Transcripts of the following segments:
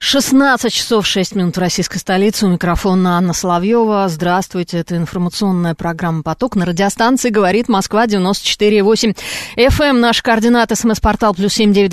16 часов 6 минут в российской столице. У микрофона Анна Соловьева. Здравствуйте. Это информационная программа «Поток». На радиостанции «Говорит Москва» 94,8. FM. Наш координат. СМС-портал плюс семь девять.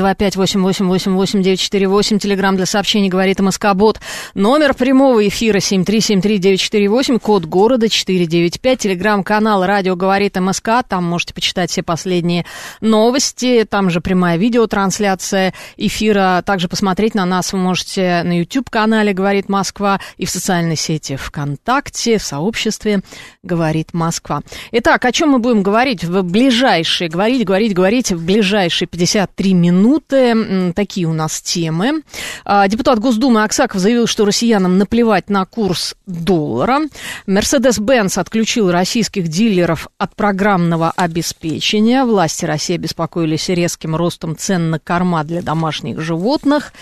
Телеграмм для сообщений «Говорит МСК-бот». Номер прямого эфира семь три семь три девять четыре восемь. Код города четыре девять пять. Телеграмм-канал «Радио говорит МСК». Там можете почитать все последние новости. Там же прямая видеотрансляция эфира. Также посмотреть на нас вы можете на YouTube-канале «Говорит Москва» и в социальной сети ВКонтакте, в сообществе «Говорит Москва». Итак, о чем мы будем говорить в ближайшие, говорить, говорить, говорить в ближайшие 53 минуты. Такие у нас темы. А, депутат Госдумы Аксаков заявил, что россиянам наплевать на курс доллара. Mercedes-Benz отключил российских дилеров от программного обеспечения. Власти России беспокоились резким ростом цен на корма для домашних животных.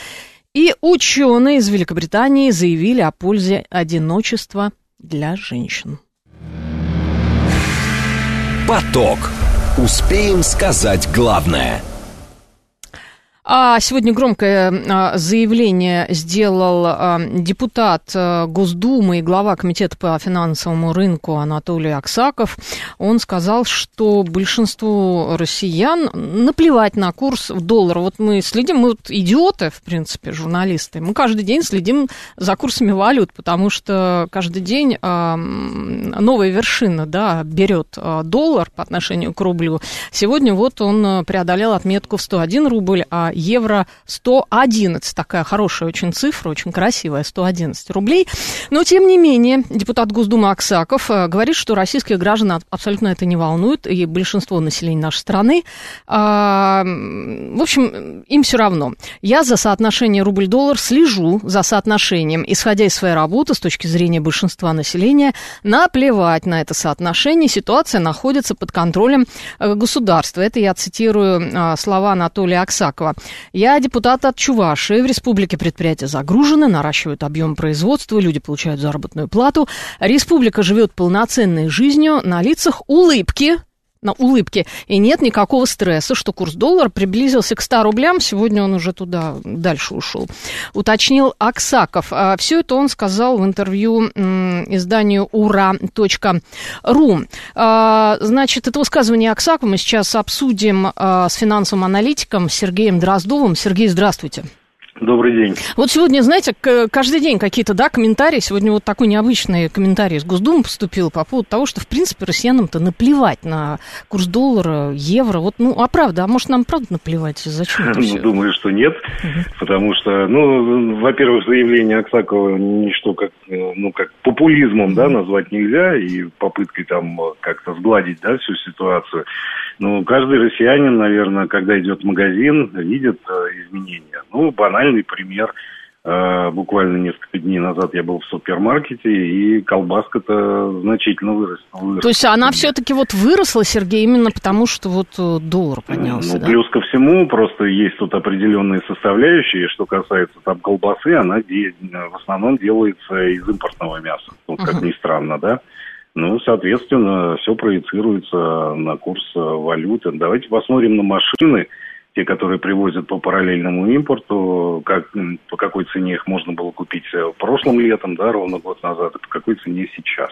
И ученые из Великобритании заявили о пользе одиночества для женщин. Поток. Успеем сказать главное – а сегодня громкое а, заявление сделал а, депутат а, Госдумы и глава Комитета по финансовому рынку Анатолий Аксаков. Он сказал, что большинству россиян наплевать на курс в доллар. Вот мы следим, мы вот идиоты, в принципе, журналисты. Мы каждый день следим за курсами валют, потому что каждый день новая вершина да, берет доллар по отношению к рублю. Сегодня вот он преодолел отметку в 101 рубль, а евро 111. Такая хорошая очень цифра, очень красивая, 111 рублей. Но, тем не менее, депутат Госдумы Аксаков э, говорит, что российских граждан абсолютно это не волнует, и большинство населения нашей страны, а, в общем, им все равно. Я за соотношение рубль-доллар слежу за соотношением, исходя из своей работы, с точки зрения большинства населения, наплевать на это соотношение, ситуация находится под контролем э, государства. Это я цитирую э, слова Анатолия Аксакова. Я депутат от Чувашии. В республике предприятия загружены, наращивают объем производства, люди получают заработную плату. Республика живет полноценной жизнью, на лицах улыбки, на улыбке. И нет никакого стресса, что курс доллара приблизился к 100 рублям. Сегодня он уже туда дальше ушел. Уточнил Аксаков. А Все это он сказал в интервью изданию ура.ру. А, значит, это высказывание Аксакова мы сейчас обсудим а, с финансовым аналитиком Сергеем Дроздовым. Сергей, здравствуйте. Добрый день. Вот сегодня, знаете, каждый день какие-то, да, комментарии. Сегодня вот такой необычный комментарий из Госдумы поступил по поводу того, что, в принципе, россиянам-то наплевать на курс доллара, евро. Вот, ну, а правда, а может, нам правда наплевать? Зачем это все? Думаю, что нет, угу. потому что, ну, во-первых, заявление Аксакова ничто как, ну, как популизмом, да, назвать нельзя, и попыткой там как-то сгладить, да, всю ситуацию. Ну, каждый россиянин, наверное, когда идет в магазин, видит э, изменения. Ну, банальный пример. Э, буквально несколько дней назад я был в супермаркете, и колбаска-то значительно выросла. выросла. То есть она все-таки вот выросла, Сергей, именно потому, что вот э, доллар поднялся, Ну, да? плюс ко всему, просто есть тут определенные составляющие. Что касается там колбасы, она в основном делается из импортного мяса. Вот как uh-huh. ни странно, да? Ну, соответственно, все проецируется на курс э, валюты. Давайте посмотрим на машины, те, которые привозят по параллельному импорту, как, по какой цене их можно было купить э, прошлым летом, да, ровно год назад, и по какой цене сейчас.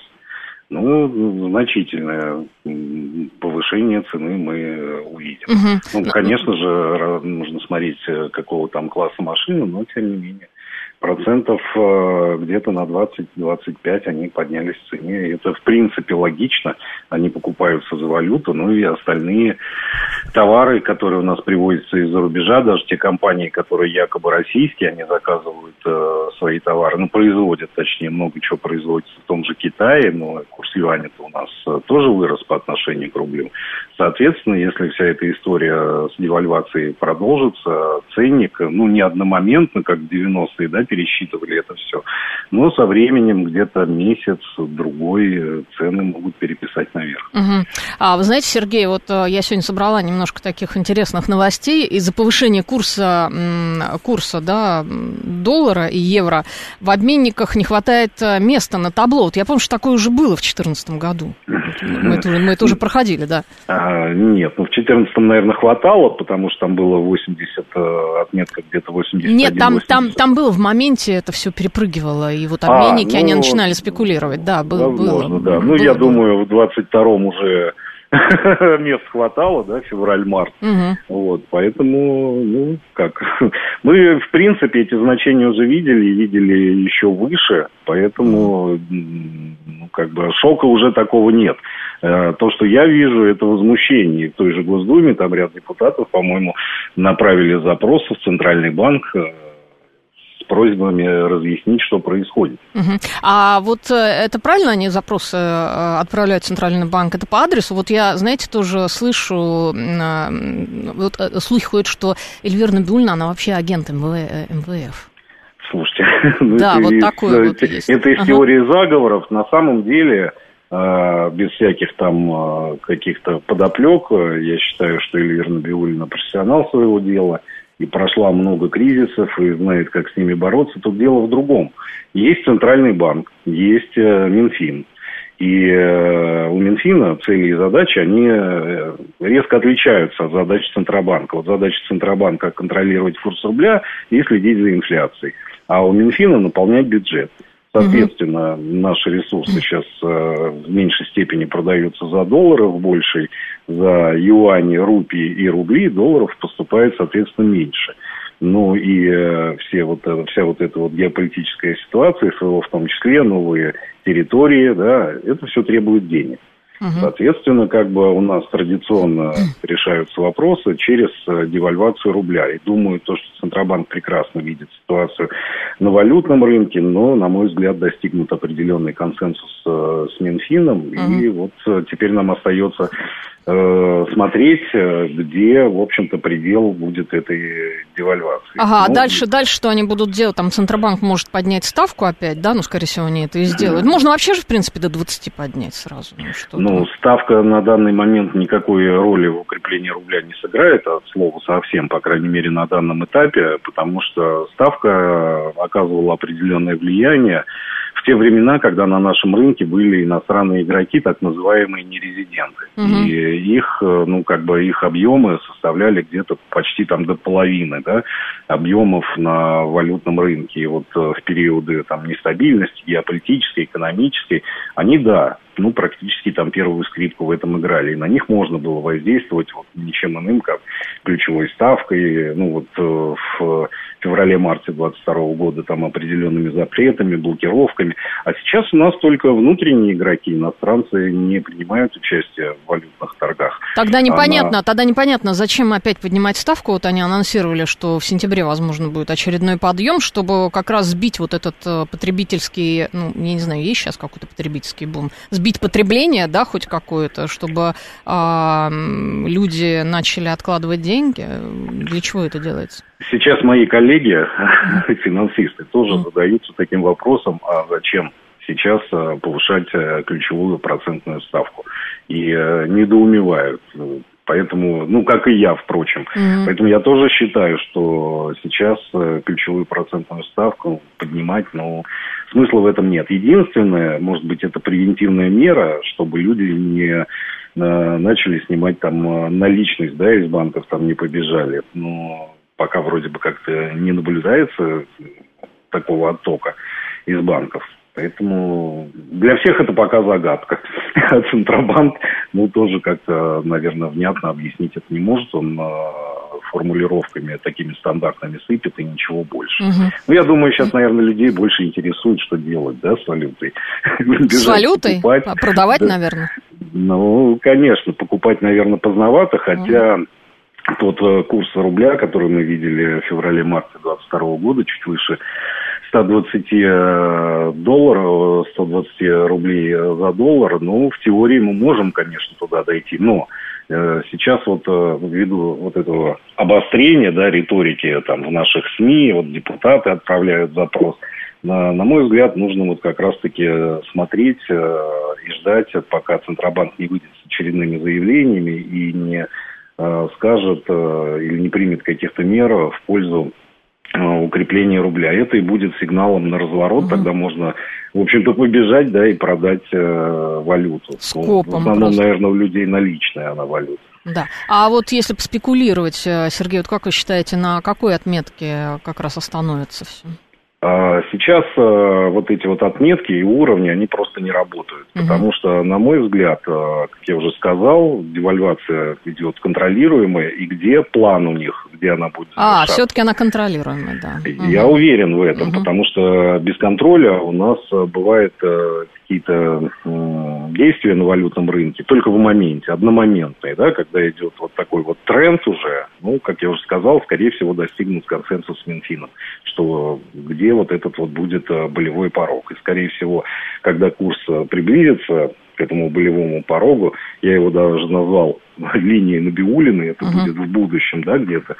Ну, значительное повышение цены мы э, увидим. Угу. Ну, конечно же, нужно смотреть, какого там класса машины, но тем не менее процентов э, где-то на 20-25 они поднялись в цене. Это, в принципе, логично. Они покупаются за валюту, ну и остальные товары, которые у нас привозятся из-за рубежа, даже те компании, которые якобы российские, они заказывают э, свои товары, ну, производят, точнее, много чего производится в том же Китае, но курс юаня-то у нас э, тоже вырос по отношению к рублю. Соответственно, если вся эта история с девальвацией продолжится, ценник, ну, не одномоментно, как в 90-е, да, пересчитывали это все. Но со временем где-то месяц, другой цены могут переписать наверх. Угу. А вы знаете, Сергей, вот я сегодня собрала немножко таких интересных новостей. Из-за повышения курса, курса да, доллара и евро в обменниках не хватает места на табло. Вот я помню, что такое уже было в 2014 году. Мы это, мы это уже проходили, да? А, нет, ну в 2014, наверное, хватало, потому что там было 80, э, отметка где-то 80. Нет, там, 80. там, там было в моменте, это все перепрыгивало, и вот обменники, а, ну, они начинали спекулировать, да, было. Возможно, было, да. Ну, было, я было. думаю, в 22-м уже мест хватало, да, февраль-март. Угу. Вот, поэтому, ну, как. Мы, в принципе, эти значения уже видели, видели еще выше, поэтому, ну, как бы, шока уже такого нет. Э, то, что я вижу, это возмущение. В той же Госдуме, там ряд депутатов, по-моему, направили запросы в Центральный банк э, просьбами разъяснить, что происходит. Угу. А вот э, это правильно они запросы отправляют в Центральный банк? Это по адресу? Вот я, знаете, тоже слышу, вот слухи ходят, что Эльвира Набиульна, она вообще агент МВФ. Слушайте, ну да, это вот из, такое вот есть. Это из ага. теории заговоров. На самом деле, без всяких там каких-то подоплек, я считаю, что Эльвира Набиулина профессионал своего дела – и прошла много кризисов, и знает, как с ними бороться. Тут дело в другом. Есть Центральный банк, есть э, Минфин. И э, у Минфина цели и задачи, они э, резко отличаются от задач Центробанка. Вот задача Центробанка – контролировать курс рубля и следить за инфляцией. А у Минфина – наполнять бюджет. Соответственно, угу. наши ресурсы сейчас э, в меньшей степени продаются за доллары, в большей за юани, рупии и рубли, долларов поступает, соответственно, меньше. Ну и э, все вот, вся вот эта вот геополитическая ситуация, СВО в том числе, новые территории, да, это все требует денег. Угу. Соответственно, как бы у нас традиционно решаются вопросы через э, девальвацию рубля. И думаю, то, что Центробанк прекрасно видит ситуацию на валютном рынке, но, на мой взгляд, достигнут определенный консенсус э, с Минфином. Угу. И вот э, теперь нам остается Э, смотреть, э, где, в общем-то, предел будет этой девальвации. Ага, а ну, дальше, дальше что они будут делать? Там Центробанк может поднять ставку опять, да? Ну, скорее всего, они это и сделают. Можно вообще же, в принципе, до 20 поднять сразу. Ну, что ну ставка на данный момент никакой роли в укреплении рубля не сыграет, от слова совсем, по крайней мере, на данном этапе, потому что ставка оказывала определенное влияние в те времена, когда на нашем рынке были иностранные игроки, так называемые нерезиденты. Угу. И их, э, ну, как бы их объемы составляли где-то почти там до половины, да, объемов на валютном рынке. И вот э, в периоды там нестабильности геополитической, экономической, они, да, ну, практически там первую скрипку в этом играли. И на них можно было воздействовать вот ничем иным, как ключевой ставкой. Ну, вот э, в феврале-марте 22 года там определенными запретами, блокировками. А сейчас у нас только внутренние игроки, иностранцы не принимают участие в валютных торгах. Тогда непонятно, Она... тогда непонятно, зачем опять поднимать ставку. Вот они анонсировали, что в сентябре, возможно, будет очередной подъем, чтобы как раз сбить вот этот э, потребительский, ну, я не знаю, есть сейчас какой-то потребительский бум, сбить потребление, да, хоть какое-то, чтобы а, люди начали откладывать деньги. Для чего это делается? Сейчас мои коллеги, финансисты, тоже задаются таким вопросом, а зачем сейчас э, повышать э, ключевую процентную ставку. И э, недоумевают. Поэтому, ну, как и я, впрочем. Mm-hmm. Поэтому я тоже считаю, что сейчас ключевую процентную ставку поднимать, ну, смысла в этом нет. Единственное, может быть, это превентивная мера, чтобы люди не начали снимать там наличность, да, из банков там не побежали. Но пока вроде бы как-то не наблюдается такого оттока из банков. Поэтому для всех это пока загадка. А Центробанк, ну, тоже как-то, наверное, внятно объяснить это не может. Он э, формулировками такими стандартными сыпет и ничего больше. Угу. Ну, я думаю, сейчас, наверное, людей больше интересует, что делать, да, с валютой. С валютой? Покупать. А продавать, да. наверное? Ну, конечно, покупать, наверное, поздновато, хотя... Угу тот э, курс рубля, который мы видели в феврале-марте 2022 года, чуть выше 120 долларов, 120 рублей за доллар, ну, в теории мы можем, конечно, туда дойти, но сейчас вот ввиду вот этого обострения, да, риторики там в наших СМИ, вот депутаты отправляют запрос – на, на мой взгляд, нужно вот как раз-таки смотреть э, и ждать, пока Центробанк не выйдет с очередными заявлениями и не э, скажет э, или не примет каких-то мер в пользу э, укрепления рубля. Это и будет сигналом на разворот, угу. тогда можно, в общем-то, побежать, да, и продать э, валюту. Скопом ну, в основном, просто. наверное, у людей наличная она валюта. Да. А вот если спекулировать, э, Сергей, вот как вы считаете, на какой отметке как раз остановится все? А сейчас э, вот эти вот отметки и уровни, они просто не работают. Угу. Потому что, на мой взгляд, э, как я уже сказал, девальвация идет контролируемая, и где план у них, где она будет А, все-таки она контролируемая, да. Я угу. уверен в этом, угу. потому что без контроля у нас э, бывает какие-то действия на валютном рынке только в моменте, одномоментные, да, когда идет вот такой вот тренд уже, ну, как я уже сказал, скорее всего, достигнут консенсус с Минфином, что где вот этот вот будет э, болевой порог. И, скорее всего, когда курс э, приблизится к этому болевому порогу, я его даже назвал линией Набиулины, это uh-huh. будет в будущем, да, где-то,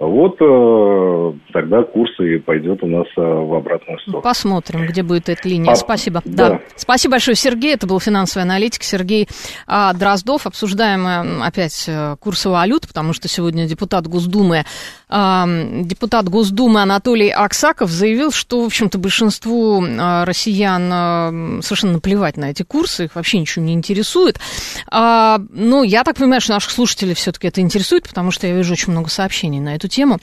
вот э, тогда курс и пойдет у нас э, в обратную сторону. Посмотрим, где будет эта линия. А, Спасибо. Да. да. Спасибо большое, Сергей. Это был финансовый аналитик Сергей а, Дроздов. Обсуждаем э, опять курсы валют, потому что сегодня депутат Госдумы, а, депутат Госдумы Анатолий Аксаков заявил, что, в общем-то, большинству россиян совершенно наплевать на эти курсы, их вообще ничего не интересует. А, ну, я так понимаю, что наших слушателей все-таки это интересует, потому что я вижу очень много сообщений на эту тему.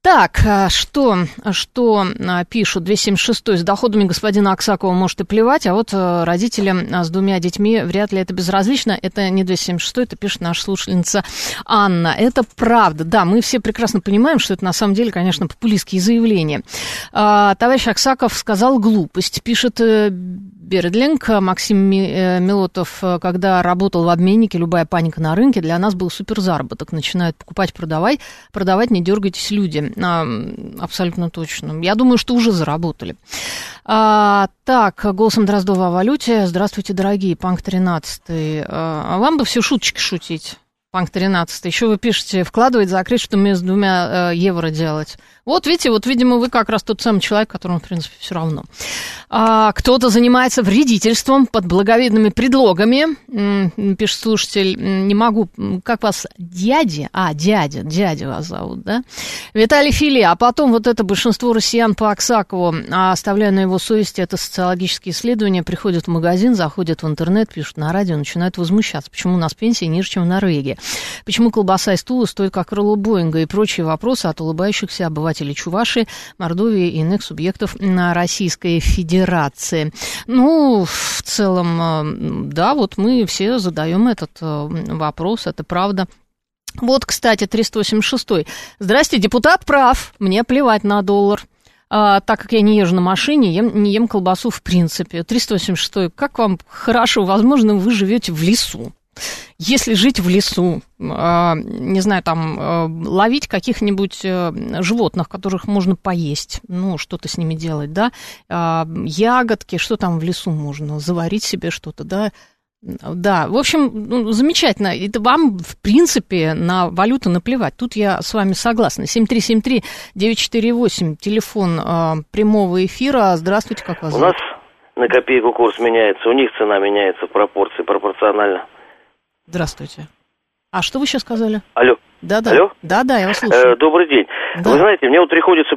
Так, а что, что а, пишут? 276 с доходами господина Аксакова может и плевать, а вот а, родителям с двумя детьми вряд ли это безразлично. Это не 276, это пишет наша слушательница Анна. Это правда, да, мы все прекрасно понимаем, что это на самом деле, конечно, популистские заявления. Товарищ Аксаков сказал глупость, пишет э, Бердлинг, Максим э, Милотов, э, когда работал в обменнике, любая паника на рынке, для нас был супер заработок. Начинают покупать, продавать, продавать, не дергайтесь, люди. А, абсолютно точно. Я думаю, что уже заработали. А, так, голосом Дроздова о валюте. Здравствуйте, дорогие, Панк 13. А, вам бы все шуточки шутить. Панк 13. Еще вы пишете, вкладывать, закрыть, что мне с двумя э, евро делать. Вот видите, вот, видимо, вы как раз тот самый человек, которому, в принципе, все равно. А, кто-то занимается вредительством под благовидными предлогами, пишет слушатель, не могу, как вас, дяди? А, дядя, дядя вас зовут, да? Виталий Фили, а потом вот это большинство россиян по Аксакову, а оставляя на его совести это социологические исследования, приходят в магазин, заходят в интернет, пишут на радио, начинают возмущаться, почему у нас пенсия ниже, чем в Норвегии, почему колбаса и стула стоят как крыло Боинга и прочие вопросы от улыбающихся обывателей представителей Чувашии, Мордовии и иных субъектов Российской Федерации. Ну, в целом, э, да, вот мы все задаем этот э, вопрос, это правда. Вот, кстати, 386. Здрасте, депутат прав, мне плевать на доллар. А, так как я не езжу на машине, ем, не ем колбасу в принципе. 386. Как вам хорошо? Возможно, вы живете в лесу. Если жить в лесу, а, не знаю, там, а, ловить каких-нибудь э, животных, которых можно поесть, ну, что-то с ними делать, да, а, ягодки, что там в лесу можно, заварить себе что-то, да, да, в общем, ну, замечательно. Это вам, в принципе, на валюту наплевать. Тут я с вами согласна. 7373-948, телефон э, прямого эфира. Здравствуйте, как вас зовут? У нас на копейку курс меняется, у них цена меняется в пропорции, пропорционально. Здравствуйте. А что вы сейчас сказали? Алло. Да, да. Алло? Да, да, я вас слушаю. Э, добрый день. Да. Вы знаете, мне вот приходится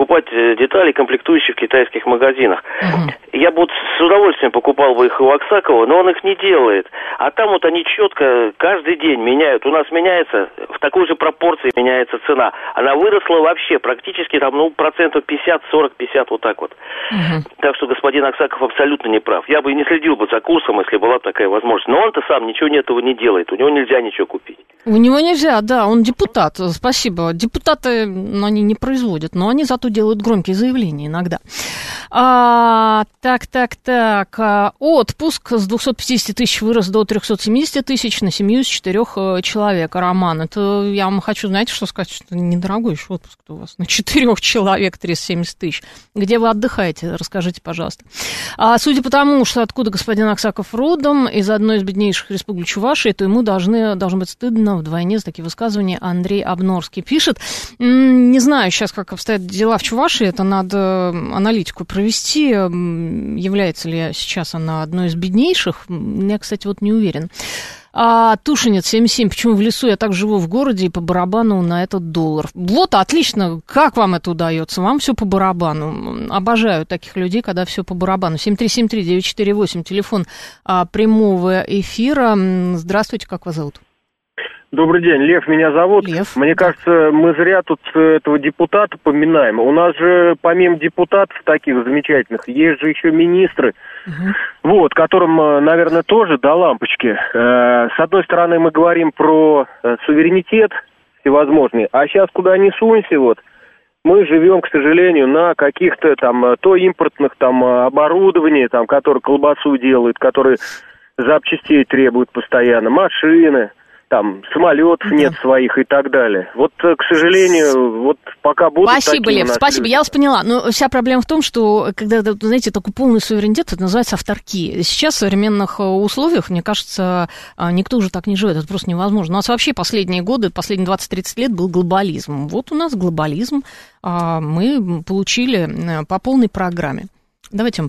покупать э, детали, комплектующие в китайских магазинах. Угу. Я бы вот с удовольствием покупал бы их у Аксакова, но он их не делает. А там вот они четко каждый день меняют. У нас меняется, в такой же пропорции меняется цена. Она выросла вообще практически там, ну, процентов 50, 40, 50, вот так вот. Угу. Так что господин Аксаков абсолютно не прав. Я бы не следил бы за курсом, если была такая возможность. Но он-то сам ничего этого не делает. У него нельзя ничего купить. У него нельзя, да, он депутат. Спасибо. Депутаты, ну, они не производят, но они зато делают громкие заявления иногда. А, так, так, так. А, отпуск с 250 тысяч вырос до 370 тысяч на семью с четырех э, человек. Роман, это я вам хочу, знаете, что сказать, что недорогой еще отпуск у вас на четырех человек 370 тысяч. Где вы отдыхаете? Расскажите, пожалуйста. А, судя по тому, что откуда господин Аксаков родом, из одной из беднейших республик Чувашии, то ему должны, должно быть стыдно вдвойне за такие высказывания. Андрей Обнорский пишет. Не знаю сейчас, как обстоят дела в Чувашии, это надо аналитику провести. Является ли сейчас она одной из беднейших? Я, кстати, вот не уверен. А, Тушинец 77, почему в лесу? Я так живу в городе и по барабану на этот доллар. Вот, отлично. Как вам это удается? Вам все по барабану. Обожаю таких людей, когда все по барабану. 7373948, телефон а, прямого эфира. Здравствуйте, как вас зовут? Добрый день, Лев меня зовут. Лев. Мне кажется, мы зря тут этого депутата поминаем. У нас же помимо депутатов таких замечательных, есть же еще министры, угу. вот, которым, э, наверное, тоже до лампочки. Э, с одной стороны, мы говорим про э, суверенитет всевозможный, а сейчас куда ни сунься, вот, мы живем, к сожалению, на каких-то там то импортных там оборудований, там, которые колбасу делают, которые запчастей требуют постоянно, машины там самолетов да. нет своих и так далее. Вот, э, к сожалению, вот пока будут Спасибо, такие Лев, спасибо, люди. я вас поняла. Но вся проблема в том, что когда, знаете, такой полный суверенитет, это называется авторки. Сейчас в современных э, условиях, мне кажется, а, никто уже так не живет, это просто невозможно. У нас вообще последние годы, последние 20-30 лет был глобализм. Вот у нас глобализм, а, мы получили э, по полной программе. Давайте мы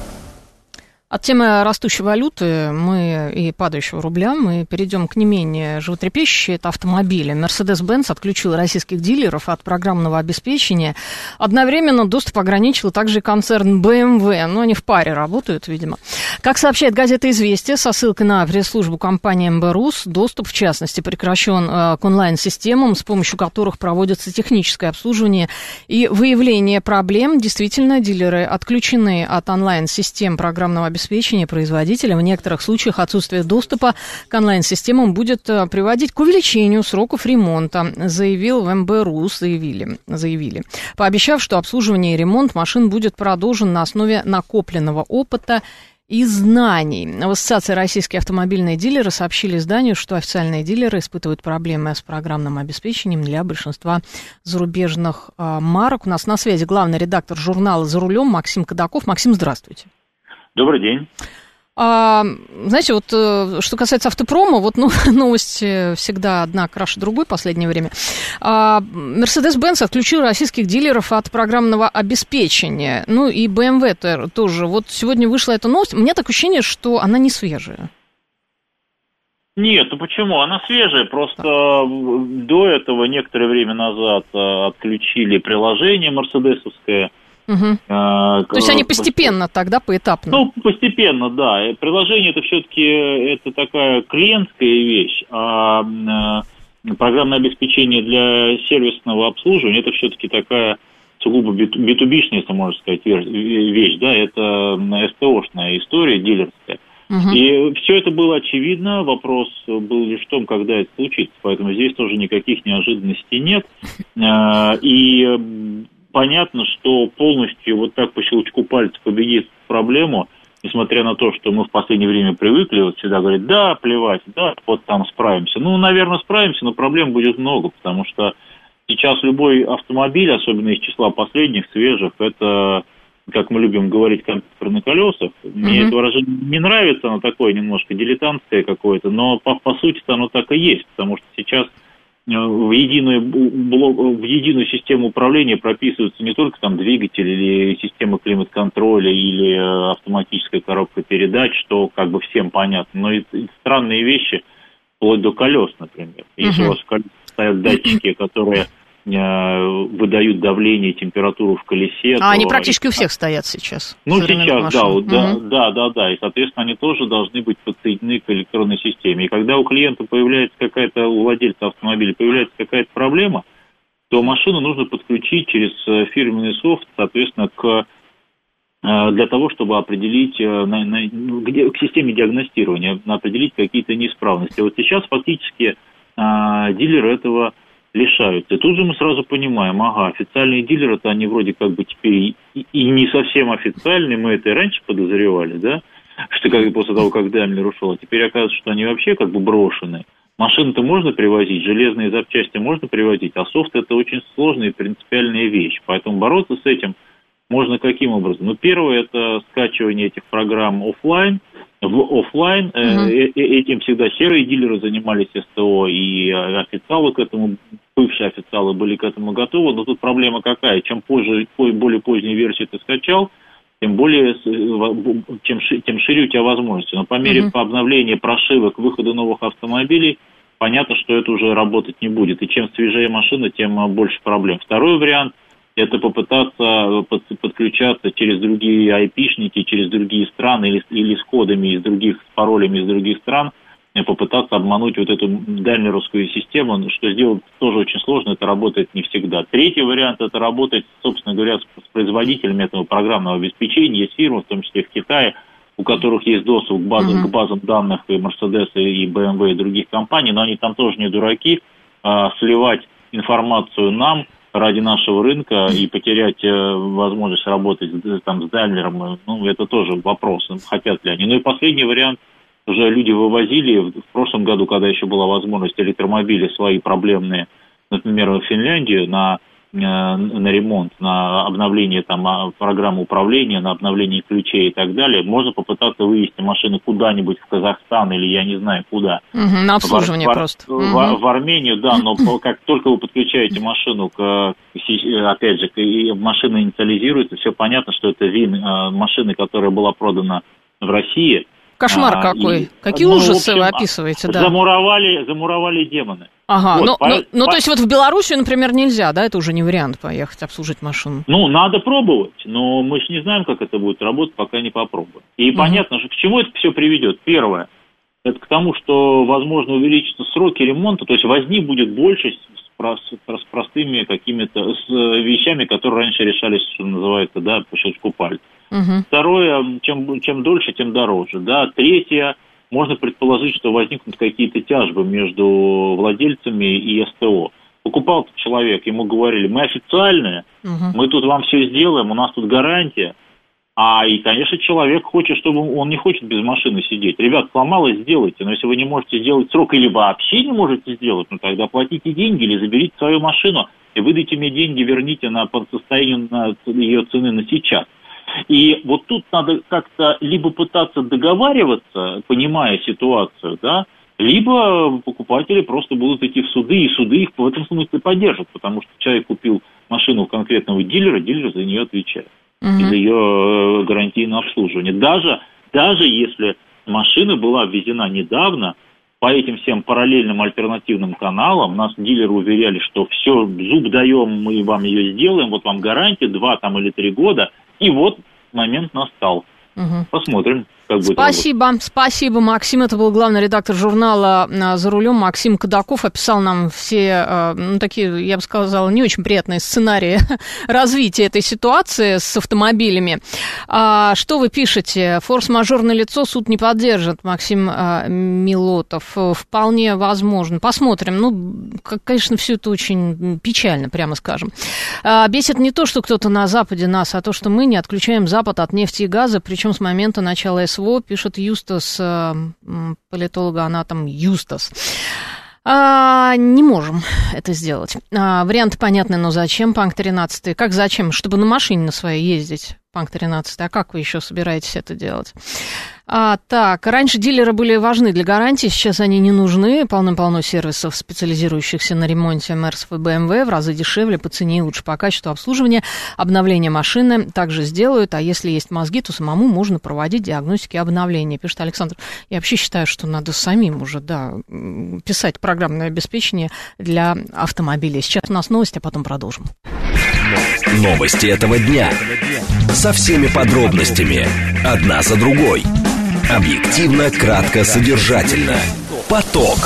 от темы растущей валюты мы и падающего рубля мы перейдем к не менее животрепещущей. Это автомобили. Mercedes-Benz отключил российских дилеров от программного обеспечения. Одновременно доступ ограничил также и концерн BMW. Но они в паре работают, видимо. Как сообщает газета «Известия», со ссылкой на пресс-службу компании МБРУС, доступ, в частности, прекращен э, к онлайн-системам, с помощью которых проводится техническое обслуживание и выявление проблем. Действительно, дилеры отключены от онлайн-систем программного обеспечения обеспечения производителя. В некоторых случаях отсутствие доступа к онлайн-системам будет э, приводить к увеличению сроков ремонта, заявил в МБРУ, заявили, заявили, пообещав, что обслуживание и ремонт машин будет продолжен на основе накопленного опыта и знаний. В Ассоциации российские автомобильные дилеры сообщили изданию, что официальные дилеры испытывают проблемы с программным обеспечением для большинства зарубежных э, марок. У нас на связи главный редактор журнала «За рулем» Максим Кадаков. Максим, здравствуйте. Добрый день. А, знаете, вот э, что касается автопрома, вот ну, новость всегда одна краше другой в последнее время. А, Mercedes-Benz отключил российских дилеров от программного обеспечения. Ну и BMW тоже. Вот сегодня вышла эта новость. У меня такое ощущение, что она не свежая. Нет, ну почему? Она свежая. Просто до этого некоторое время назад э, отключили приложение мерседесовское – Угу. А, То есть они постепенно тогда, поэтапно? Ну, постепенно, да. Приложение это все-таки это такая клиентская вещь, а программное обеспечение для сервисного обслуживания это все-таки такая сугубо битубишная, если можно сказать, вещь, да, это СТОшная история, дилерская. Угу. И все это было очевидно, вопрос был лишь в том, когда это случится, поэтому здесь тоже никаких неожиданностей нет. А, и понятно, что полностью вот так по щелчку пальца победить проблему, несмотря на то, что мы в последнее время привыкли, вот всегда говорят, да, плевать, да, вот там справимся. Ну, наверное, справимся, но проблем будет много, потому что сейчас любой автомобиль, особенно из числа последних, свежих, это, как мы любим говорить, компьютер на колесах. Мне mm-hmm. это выражение не нравится, оно такое немножко дилетантское какое-то, но по, по сути оно так и есть, потому что сейчас в единую, в единую систему управления прописываются не только там двигатель или система климат-контроля или э, автоматическая коробка передач, что как бы всем понятно, но и странные вещи, вплоть до колес, например. Если uh-huh. у вас в колесе стоят датчики, которые Э, выдают давление и температуру в колесе. А то... они практически у всех стоят сейчас. Ну, сейчас, да, угу. да, да, да, да. И, соответственно, они тоже должны быть подсоединены к электронной системе. И когда у клиента появляется какая-то, у владельца автомобиля появляется какая-то проблема, то машину нужно подключить через э, фирменный софт, соответственно, к э, для того, чтобы определить на, на, где, к системе диагностирования, определить какие-то неисправности. Вот сейчас фактически а, дилеры этого лишаются. И тут же мы сразу понимаем, ага, официальные дилеры-то они вроде как бы теперь и, и не совсем официальные, мы это и раньше подозревали, да, что как после того, как Даймлер ушел, а теперь оказывается, что они вообще как бы брошены. Машины-то можно привозить, железные запчасти можно привозить, а софт это очень сложная и принципиальная вещь. Поэтому бороться с этим можно каким образом? Ну, первое это скачивание этих программ офлайн, в офлайн. Uh-huh. Этим всегда серые дилеры занимались СТО, и официалы к этому, бывшие официалы были к этому готовы. Но тут проблема какая? Чем позже, более позднюю версию ты скачал, тем более, тем, тем шире у тебя возможности. Но по мере uh-huh. обновления прошивок, выхода новых автомобилей, понятно, что это уже работать не будет. И чем свежее машина, тем больше проблем. Второй вариант – это попытаться подключаться через другие айпишники, через другие страны или, или с кодами из других, с паролями из других стран, попытаться обмануть вот эту дальнерусскую систему, что сделать тоже очень сложно, это работает не всегда. Третий вариант – это работать, собственно говоря, с, с производителями этого программного обеспечения. Есть фирмы, в том числе в Китае, у которых есть доступ к базам, uh-huh. к базам данных и Mercedes, и BMW, и других компаний, но они там тоже не дураки, а, сливать информацию нам – ради нашего рынка и потерять э, возможность работать там, с Даймлером, ну, это тоже вопрос, хотят ли они. Ну и последний вариант, уже люди вывозили в прошлом году, когда еще была возможность электромобили свои проблемные, например, в Финляндию на Э, на ремонт, на обновление там, а, программы управления, на обновление ключей и так далее, можно попытаться вывести машину куда-нибудь в Казахстан или я не знаю куда. Угу, на обслуживание в, просто. В, угу. в Армению, да, но как только вы подключаете машину к, опять же, машина инициализируется, все понятно, что это ВИН э, машины, которая была продана в России. Кошмар а, какой. И, Какие ну, ужасы общем, вы описываете, да. Замуровали, замуровали демоны. Ага, вот, ну, по, ну, ну то есть вот в Белоруссию, например, нельзя, да, это уже не вариант поехать обслужить машину? Ну, надо пробовать, но мы же не знаем, как это будет работать, пока не попробуем. И угу. понятно, что к чему это все приведет. Первое, это к тому, что, возможно, увеличатся сроки ремонта, то есть возни будет больше с, простыми какими-то с вещами, которые раньше решались, что называется, да, по щелчку пальца. Угу. Второе, чем, чем дольше, тем дороже, да. Третье, можно предположить, что возникнут какие-то тяжбы между владельцами и СТО. Покупал человек, ему говорили, мы официальные, угу. мы тут вам все сделаем, у нас тут гарантия. А и, конечно, человек хочет, чтобы он не хочет без машины сидеть. Ребят, сломалось, сделайте. Но если вы не можете сделать срок или вообще не можете сделать, ну тогда платите деньги или заберите свою машину и выдайте мне деньги, верните на по состоянию на ее цены на сейчас. И вот тут надо как-то либо пытаться договариваться, понимая ситуацию, да, либо покупатели просто будут идти в суды, и суды их в этом смысле поддержат, потому что человек купил машину конкретного дилера, дилер за нее отвечает, угу. за ее э, гарантийное обслуживание. Даже, даже если машина была ввезена недавно, по этим всем параллельным альтернативным каналам нас дилеры уверяли, что все, зуб даем, мы вам ее сделаем, вот вам гарантия, два там или три года, и вот момент настал. Угу. Посмотрим, как будет Спасибо, работать. спасибо, Максим. Это был главный редактор журнала а, «За рулем» Максим Кадаков. Описал нам все, а, ну, такие, я бы сказала, не очень приятные сценарии развития этой ситуации с автомобилями. А, что вы пишете? Форс-мажорное лицо суд не поддержит, Максим Милотов. Вполне возможно. Посмотрим. Ну, конечно, все это очень печально, прямо скажем. Бесит не то, что кто-то на Западе нас, а то, что мы не отключаем Запад от нефти и газа, причем с момента начала СВО СВО, пишет Юстас, э, политолога-анатом Юстас. А, не можем это сделать. А, варианты понятны, но зачем Панк 13? Как зачем? Чтобы на машине на своей ездить, Панк 13. А как вы еще собираетесь это делать? А, так, раньше дилеры были важны для гарантии, сейчас они не нужны. Полно-полно сервисов, специализирующихся на ремонте Мерсов и BMW, в разы дешевле, по цене и лучше по качеству обслуживания. Обновление машины также сделают, а если есть мозги, то самому можно проводить диагностики и обновления, пишет Александр. Я вообще считаю, что надо самим уже, да, писать программное обеспечение для автомобилей. Сейчас у нас новости, а потом продолжим. Новости этого дня. Со всеми подробностями. Одна за другой. Объективно, кратко, содержательно. Поток.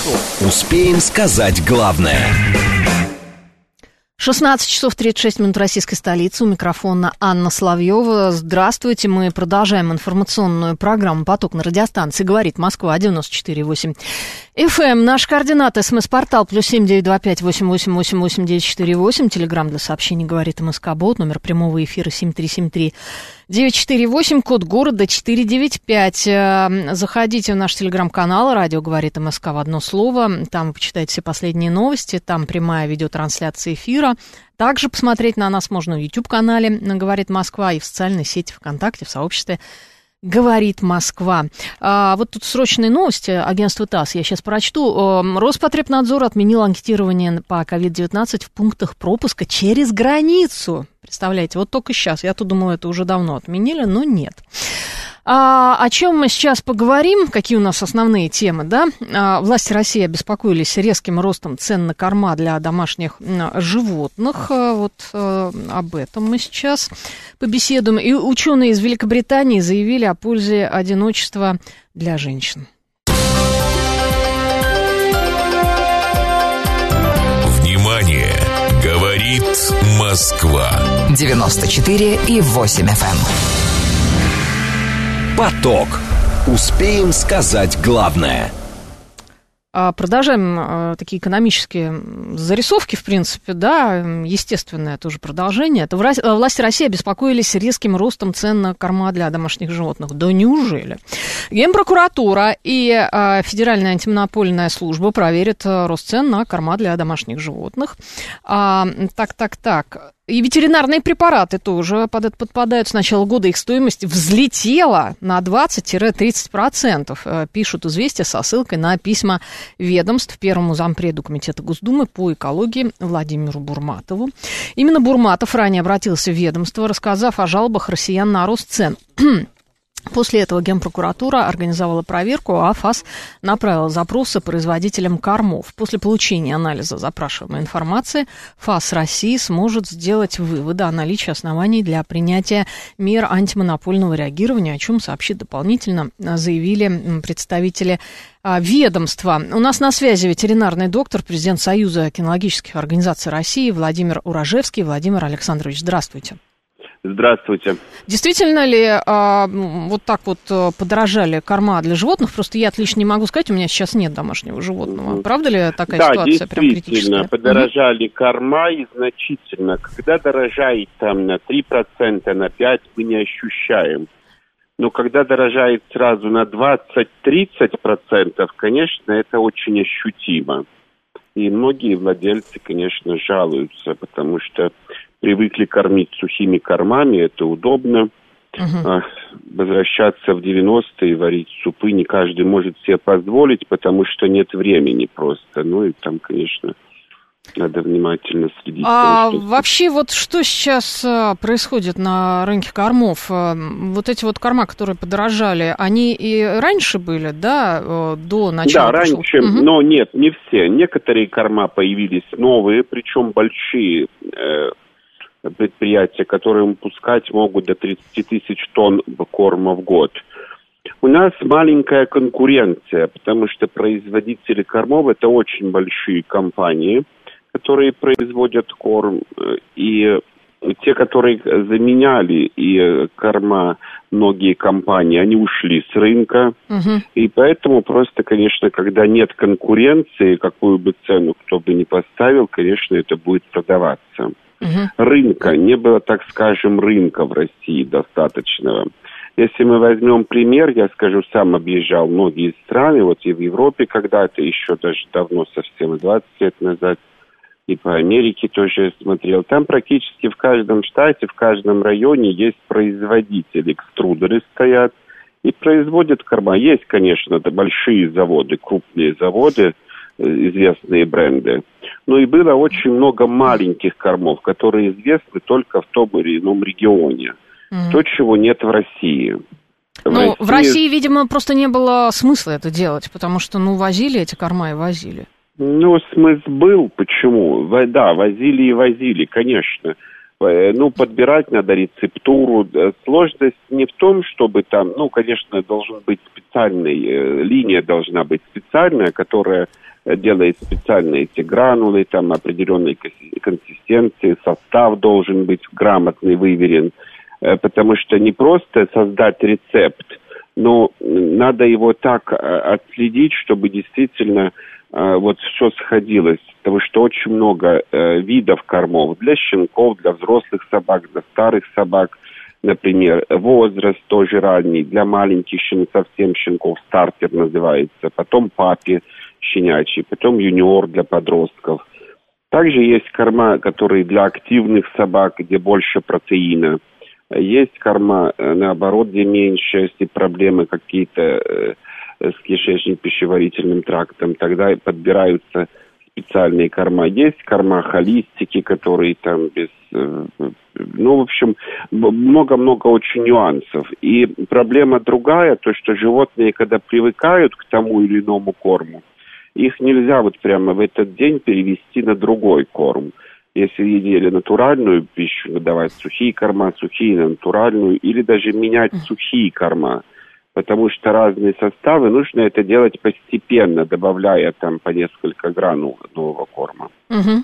Успеем сказать главное. 16 часов 36 минут российской столицы. У микрофона Анна Славьева. Здравствуйте. Мы продолжаем информационную программу «Поток» на радиостанции «Говорит Москва» 94,8 FM. Наш координат. СМС-портал плюс семь девять два пять восемь восемь восемь восемь девять четыре восемь. Телеграмм для сообщений «Говорит МСК Бот». Номер прямого эфира семь три семь три 948, код города 495. Э, заходите в наш телеграм-канал «Радио говорит МСК» в одно слово. Там вы почитаете все последние новости. Там прямая видеотрансляция эфира. Также посмотреть на нас можно в YouTube-канале «Говорит Москва» и в социальной сети ВКонтакте, в сообществе Говорит Москва. А, вот тут срочные новости агентства ТАСС. Я сейчас прочту. Роспотребнадзор отменил анкетирование по COVID-19 в пунктах пропуска через границу. Представляете, вот только сейчас. Я тут думала, это уже давно отменили, но нет. А, о чем мы сейчас поговорим? Какие у нас основные темы, да? А, власти России обеспокоились резким ростом цен на корма для домашних животных. А, вот а, об этом мы сейчас побеседуем. И ученые из Великобритании заявили о пользе одиночества для женщин. Внимание! Говорит Москва. 94 и 8 FM. Поток. Успеем сказать главное – а, продолжаем а, такие экономические зарисовки, в принципе, да, естественное тоже продолжение. Это власти России обеспокоились резким ростом цен на корма для домашних животных. Да неужели? Генпрокуратура и а, Федеральная антимонопольная служба проверят рост цен на корма для домашних животных. Так, так, так. И ветеринарные препараты тоже под подпадают. С начала года их стоимость взлетела на 20-30%, э, пишут известия со ссылкой на письма ведомств первому зампреду Комитета Госдумы по экологии Владимиру Бурматову. Именно Бурматов ранее обратился в ведомство, рассказав о жалобах россиян на рост цен. После этого Генпрокуратура организовала проверку, а ФАС направила запросы производителям кормов. После получения анализа запрашиваемой информации ФАС России сможет сделать выводы о наличии оснований для принятия мер антимонопольного реагирования, о чем сообщит дополнительно, заявили представители а, ведомства. У нас на связи ветеринарный доктор, президент Союза кинологических организаций России Владимир Урожевский. Владимир Александрович, здравствуйте. Здравствуйте. Действительно ли а, вот так вот э, подорожали корма для животных? Просто я отлично не могу сказать, у меня сейчас нет домашнего животного. Правда ли такая да, ситуация прям критическая? Да, подорожали угу. корма и значительно. Когда дорожает там на 3%, на 5% мы не ощущаем. Но когда дорожает сразу на 20-30%, конечно, это очень ощутимо. И многие владельцы, конечно, жалуются, потому что привыкли кормить сухими кормами, это удобно. Uh-huh. Возвращаться в 90-е и варить супы не каждый может себе позволить, потому что нет времени просто. Ну и там, конечно, надо внимательно следить. А что... вообще вот что сейчас а, происходит на рынке кормов? А, вот эти вот корма, которые подорожали, они и раньше были, да, до начала? Да, раньше, угу. но нет, не все. Некоторые корма появились новые, причем большие э, предприятия, которые выпускать могут до 30 тысяч тонн корма в год. У нас маленькая конкуренция, потому что производители кормов это очень большие компании, которые производят корм, и те, которые заменяли и корма многие компании, они ушли с рынка. Угу. И поэтому просто, конечно, когда нет конкуренции, какую бы цену кто бы ни поставил, конечно, это будет продаваться рынка, не было, так скажем, рынка в России достаточного. Если мы возьмем пример, я скажу, сам объезжал многие страны, вот и в Европе когда-то, еще даже давно, совсем 20 лет назад, и по Америке тоже смотрел. Там практически в каждом штате, в каждом районе есть производители, экструдеры стоят и производят корма. Есть, конечно, большие заводы, крупные заводы, известные бренды. Но и было очень много маленьких кормов, которые известны только в том или ином регионе. Mm. То, чего нет в России. В ну, России... в России, видимо, просто не было смысла это делать, потому что, ну, возили эти корма и возили. Ну, смысл был, почему? Да, возили и возили, конечно. Э, ну, подбирать надо рецептуру. Сложность не в том, чтобы там, ну, конечно, должен быть специальный, э, линия должна быть специальная, которая делает специально эти гранулы, там определенной консистенции, состав должен быть грамотный, выверен, э, потому что не просто создать рецепт, но надо его так э, отследить, чтобы действительно э, вот все сходилось, потому что очень много видов кормов для щенков, для взрослых собак, для старых собак, например, возраст тоже ранний, для маленьких щенков, совсем щенков, стартер называется, потом папе, щенячий, потом юниор для подростков. Также есть корма, которые для активных собак, где больше протеина. Есть корма, э, наоборот, где меньше, если проблемы какие-то э, с кишечно-пищеварительным трактом, тогда подбираются специальные корма. Есть корма холистики, которые там без... Э, ну, в общем, много-много очень нюансов. И проблема другая, то, что животные, когда привыкают к тому или иному корму, их нельзя вот прямо в этот день перевести на другой корм. Если едели натуральную пищу, давать сухие корма, сухие на натуральную, или даже менять сухие корма. Потому что разные составы, нужно это делать постепенно, добавляя там по несколько гранул нового корма. Угу.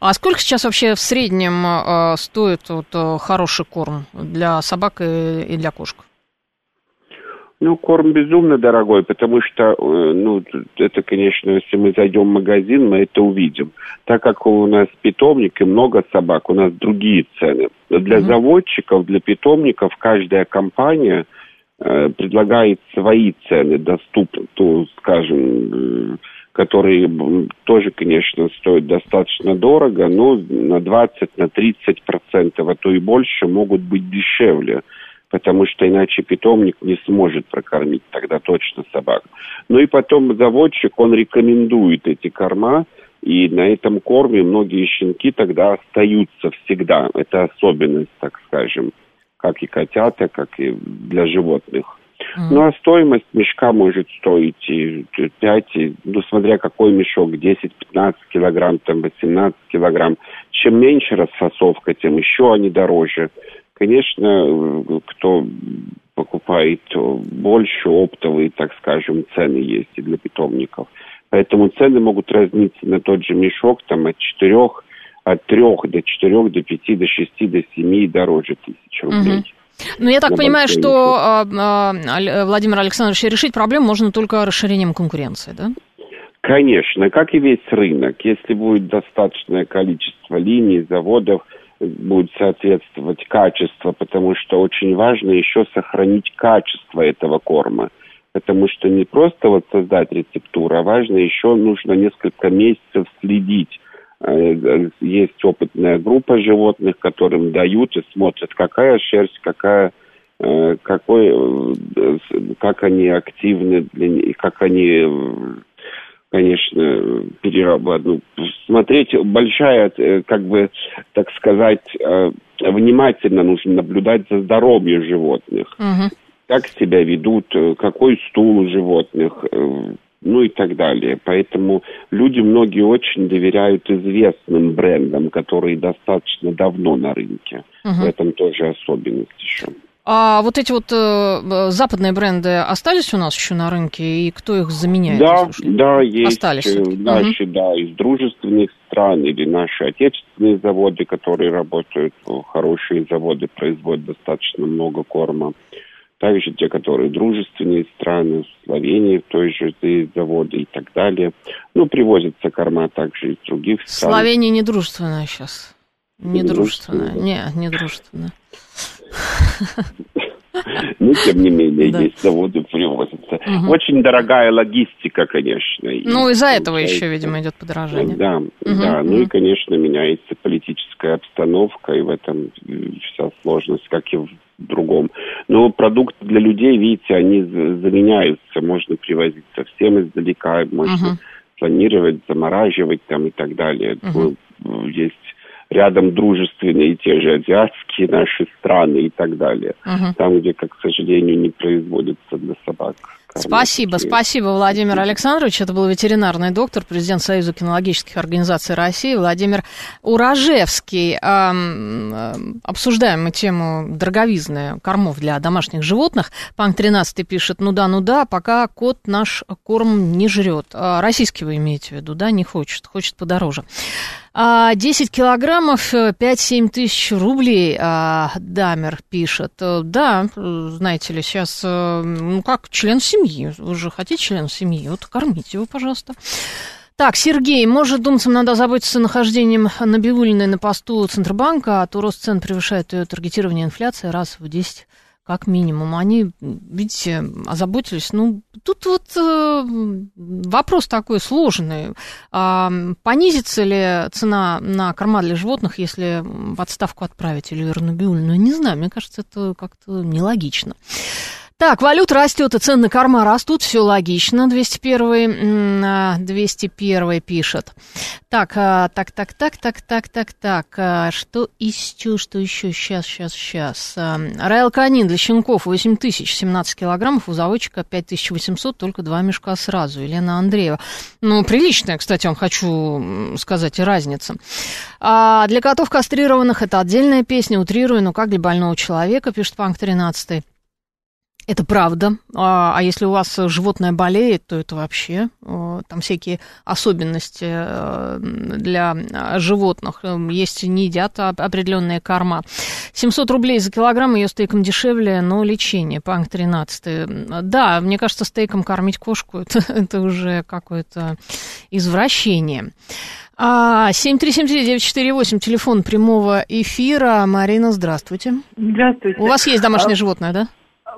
А сколько сейчас вообще в среднем э, стоит вот, э, хороший корм для собак и, и для кошек? Ну, корм безумно дорогой, потому что, э, ну, это, конечно, если мы зайдем в магазин, мы это увидим. Так как у нас питомник и много собак, у нас другие цены. Для mm-hmm. заводчиков, для питомников каждая компания э, предлагает свои цены, доступны, то, скажем, э, которые тоже, конечно, стоят достаточно дорого, но на 20, на 30 процентов, а то и больше могут быть дешевле потому что иначе питомник не сможет прокормить тогда точно собак. Ну и потом заводчик, он рекомендует эти корма, и на этом корме многие щенки тогда остаются всегда. Это особенность, так скажем, как и котята, как и для животных. Mm. Ну, а стоимость мешка может стоить и 5, ну, смотря какой мешок, 10-15 килограмм, там, 18 килограмм. Чем меньше расфасовка, тем еще они дороже. Конечно, кто покупает больше оптовые, так скажем, цены есть и для питомников. Поэтому цены могут разниться на тот же мешок там от 4, от 3 до 4, до 5, до 6, до 7 и дороже тысяч рублей. Угу. Ну, я так на понимаю, что, а, а, Владимир Александрович, решить проблему можно только расширением конкуренции, да? Конечно, как и весь рынок. Если будет достаточное количество линий, заводов – будет соответствовать качество, потому что очень важно еще сохранить качество этого корма. Потому что не просто вот создать рецептуру, а важно еще нужно несколько месяцев следить. Э, есть опытная группа животных, которым дают и смотрят, какая шерсть, какая э, какой, э, как они активны, как они конечно, переработать. Ну, смотреть большая, э, как бы, так сказать, э, внимательно нужно наблюдать за здоровьем животных. Угу. Как себя ведут, э, какой стул у животных, ну и так далее. Поэтому люди многие очень доверяют известным брендам, которые достаточно давно на рынке. Угу. В этом тоже особенность еще. А вот эти вот э, западные бренды остались у нас еще на рынке, и кто их заменяет? Да, да, есть остались наши, угу. да, из дружественных стран или наши отечественные заводы, которые работают, хорошие заводы производят достаточно много корма. Также те, которые дружественные страны, в Словении той же заводы и так далее. Ну, привозятся корма также из других стран. Словения не дружественная сейчас. Не дружественная. Не, не дружественная. Но, тем не менее, да. есть заводы, привозятся. Угу. Очень дорогая логистика, конечно. Ну, из-за этого еще, видимо, идет подорожание. Да, угу. да. Ну и, конечно, меняется политическая обстановка, и в этом вся сложность, как и в другом. Но продукты для людей, видите, они заменяются. Можно привозить совсем издалека, можно угу. планировать, замораживать там и так далее. Угу. Есть рядом дружественные те же азиатские наши страны и так далее. Угу. Там, где, как, к сожалению, не производятся для собак Спасибо, спасибо, Владимир Александрович. Это был ветеринарный доктор, президент Союза кинологических организаций России Владимир Уражевский. Обсуждаем мы тему дороговизны кормов для домашних животных. Панк 13 пишет, ну да, ну да, пока кот наш корм не жрет. А российский вы имеете в виду, да, не хочет, хочет подороже. 10 а, килограммов, 5-7 э, тысяч рублей, а, Дамер пишет. Э, да, знаете ли, сейчас, э, ну как, член семьи. Вы же хотите член семьи? Вот кормите его, пожалуйста. Так, Сергей, может, думцам надо заботиться нахождением Набиулиной на посту Центробанка, а то рост цен превышает ее таргетирование инфляции раз в 10 как минимум. Они, видите, озаботились. Ну, тут вот э, вопрос такой сложный. А, понизится ли цена на корма для животных, если в отставку отправить или Эрнабиуль? Ну, не знаю, мне кажется, это как-то нелогично. Так, валюта растет, и цены на корма растут, все логично. 201, 201 а, пишет. Так, а, так, так, так, так, так, так, так. А, что еще, что еще? Сейчас, сейчас, сейчас. Райл Канин для щенков 8 тысяч, 17 килограммов, у заводчика 5800, только два мешка сразу. Елена Андреева. Ну, приличная, кстати, вам хочу сказать, разница. А для котов кастрированных это отдельная песня, утрирую, но как для больного человека, пишет Панк 13. Это правда. А, а если у вас животное болеет, то это вообще э, там всякие особенности э, для животных. Есть, не едят определенные корма. 700 рублей за килограмм, ее стейком дешевле, но лечение, панк 13. Да, мне кажется, стейком кормить кошку, это, это уже какое-то извращение. 7373948, а, телефон прямого эфира. Марина, здравствуйте. Здравствуйте. У вас есть домашнее а... животное, да?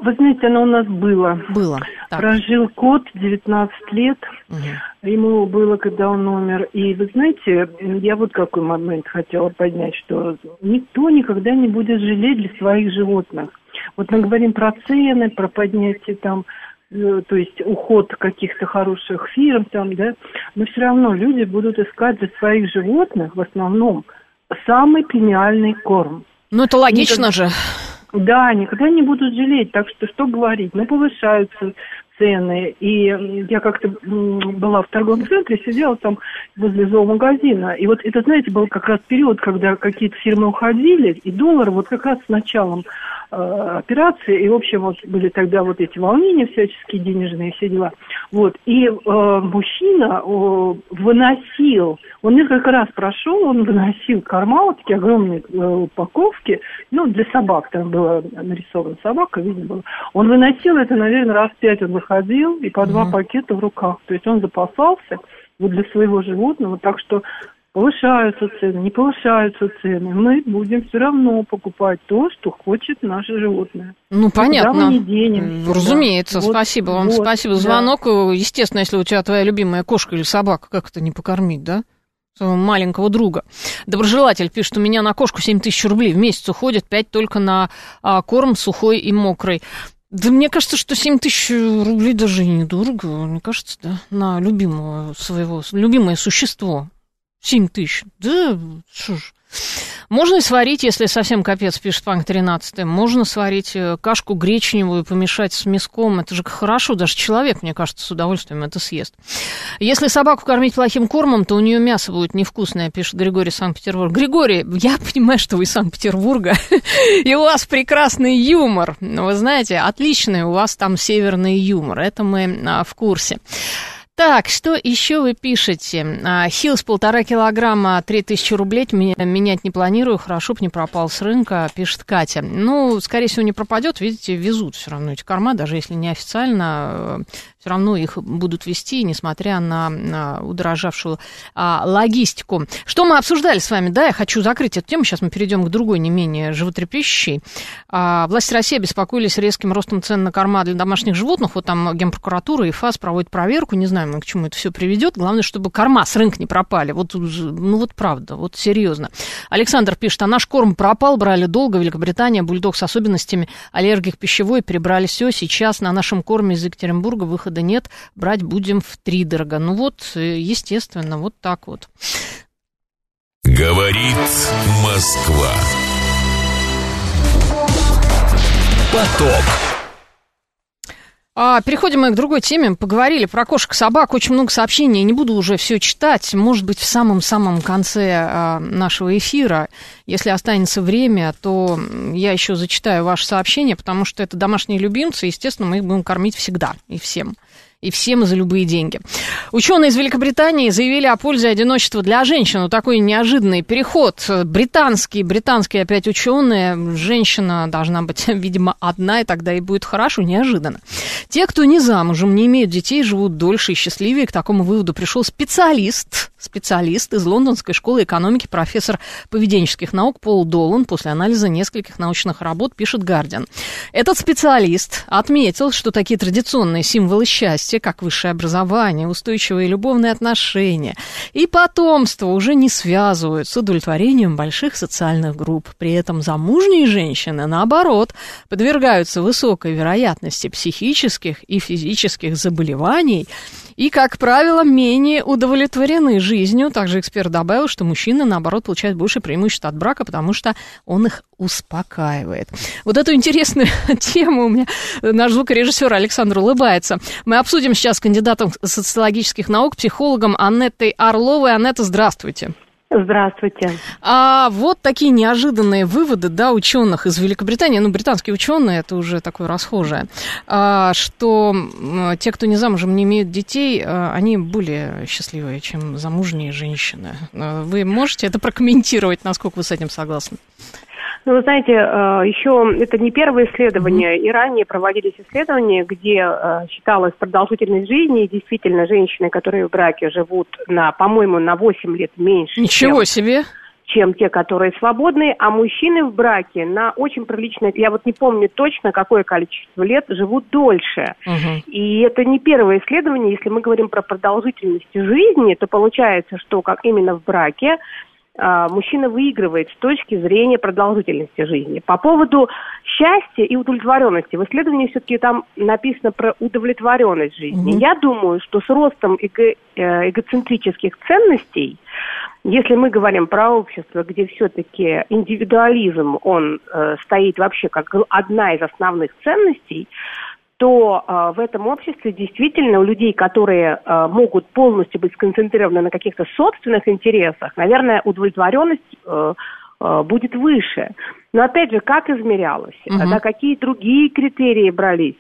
Вы знаете, оно у нас было. Было. Так. Прожил кот 19 лет. Угу. Ему было, когда он умер. И вы знаете, я вот какой момент хотела поднять, что никто никогда не будет жалеть для своих животных. Вот мы говорим про цены, про поднятие там э, то есть уход каких-то хороших фирм там, да, но все равно люди будут искать для своих животных в основном самый премиальный корм. Ну, это логично Никак... же. Да, никогда не будут жалеть. Так что что говорить? Ну, повышаются цены. И я как-то была в торговом центре, сидела там возле зоомагазина. И вот это, знаете, был как раз период, когда какие-то фирмы уходили, и доллар вот как раз с началом э, операции, и, в общем, вот были тогда вот эти волнения всяческие денежные, все дела. Вот. И э, мужчина э, выносил, он несколько раз прошел, он выносил корма, вот такие огромные э, упаковки, ну, для собак, там была нарисована собака, видно было. Он выносил это, наверное, раз пять он выходил, и по два пакета в руках. То есть он запасался вот для своего животного, так что повышаются цены, не повышаются цены, мы будем все равно покупать то, что хочет наше животное. Ну, понятно. Куда мы не денемся. Разумеется, да. спасибо вот, вам, вот, спасибо. Звонок, да. естественно, если у тебя твоя любимая кошка или собака, как это не покормить, да? своего маленького друга. Доброжелатель пишет, у меня на кошку 7 тысяч рублей в месяц уходит, 5 только на а, корм сухой и мокрый. Да мне кажется, что 7 тысяч рублей даже и недорого, мне кажется, да, на любимого своего, любимое существо. 7 тысяч. Да, что ж. Можно сварить, если совсем капец, пишет Панк 13. Можно сварить э, кашку гречневую, помешать с мяском. Это же хорошо, даже человек, мне кажется, с удовольствием это съест. Если собаку кормить плохим кормом, то у нее мясо будет невкусное, пишет Григорий Санкт-Петербург. Григорий, я понимаю, что вы из Санкт-Петербурга, и у вас прекрасный юмор. Вы знаете, отличный у вас там северный юмор. Это мы а, в курсе. Так, что еще вы пишете? А, Хилс полтора килограмма, три тысячи рублей, менять не планирую, хорошо бы не пропал с рынка, пишет Катя. Ну, скорее всего, не пропадет, видите, везут все равно эти корма, даже если не официально, все равно их будут вести, несмотря на, удорожавшую а, логистику. Что мы обсуждали с вами? Да, я хочу закрыть эту тему, сейчас мы перейдем к другой, не менее животрепещущей. А, власти России обеспокоились резким ростом цен на корма для домашних животных. Вот там Генпрокуратура и ФАС проводят проверку, не знаем, к чему это все приведет. Главное, чтобы корма с рынка не пропали. Вот, ну вот правда, вот серьезно. Александр пишет, а наш корм пропал, брали долго, Великобритания, бульдог с особенностями аллергик пищевой, прибрали все. Сейчас на нашем корме из Екатеринбурга выход выхода нет, брать будем в три дорого. Ну вот, э, естественно, вот так вот. Говорит Москва. Поток. А, переходим мы к другой теме. Поговорили про кошек, собак. Очень много сообщений. Не буду уже все читать. Может быть, в самом-самом конце а, нашего эфира, если останется время, то я еще зачитаю ваши сообщения, потому что это домашние любимцы. Естественно, мы их будем кормить всегда и всем и всем за любые деньги. Ученые из Великобритании заявили о пользе одиночества для женщин. Вот такой неожиданный переход. Британские, британские опять ученые. Женщина должна быть, видимо, одна, и тогда и будет хорошо, неожиданно. Те, кто не замужем, не имеют детей, живут дольше и счастливее. К такому выводу пришел специалист, специалист из Лондонской школы экономики, профессор поведенческих наук Пол Долан после анализа нескольких научных работ, пишет Гардиан. Этот специалист отметил, что такие традиционные символы счастья как высшее образование, устойчивые любовные отношения и потомство уже не связывают с удовлетворением больших социальных групп. При этом замужние женщины, наоборот, подвергаются высокой вероятности психических и физических заболеваний и, как правило, менее удовлетворены жизнью. Также эксперт добавил, что мужчины, наоборот, получают больше преимуществ от брака, потому что он их успокаивает. Вот эту интересную тему у меня наш звукорежиссер Александр улыбается. Мы обсудим сейчас с кандидатом социологических наук, психологом Аннетой Орловой. Аннета, здравствуйте. Здравствуйте. А вот такие неожиданные выводы, да, ученых из Великобритании, ну, британские ученые, это уже такое расхожее, а, что те, кто не замужем, не имеют детей, а, они более счастливые, чем замужние женщины. А, вы можете это прокомментировать, насколько вы с этим согласны? Ну, вы знаете, э, еще это не первое исследование, и ранее проводились исследования, где э, считалась продолжительность жизни, и действительно женщины, которые в браке живут на, по-моему, на 8 лет меньше. Ничего чем... себе! чем те, которые свободные, а мужчины в браке на очень приличное, я вот не помню точно, какое количество лет живут дольше. Угу. И это не первое исследование, если мы говорим про продолжительность жизни, то получается, что как именно в браке мужчина выигрывает с точки зрения продолжительности жизни. По поводу счастья и удовлетворенности, в исследовании все-таки там написано про удовлетворенность жизни. Mm-hmm. Я думаю, что с ростом эго, э, эгоцентрических ценностей, если мы говорим про общество, где все-таки индивидуализм, он э, стоит вообще как одна из основных ценностей, то э, в этом обществе действительно у людей, которые э, могут полностью быть сконцентрированы на каких-то собственных интересах, наверное, удовлетворенность э, э, будет выше. Но опять же, как измерялось, угу. да, какие другие критерии брались?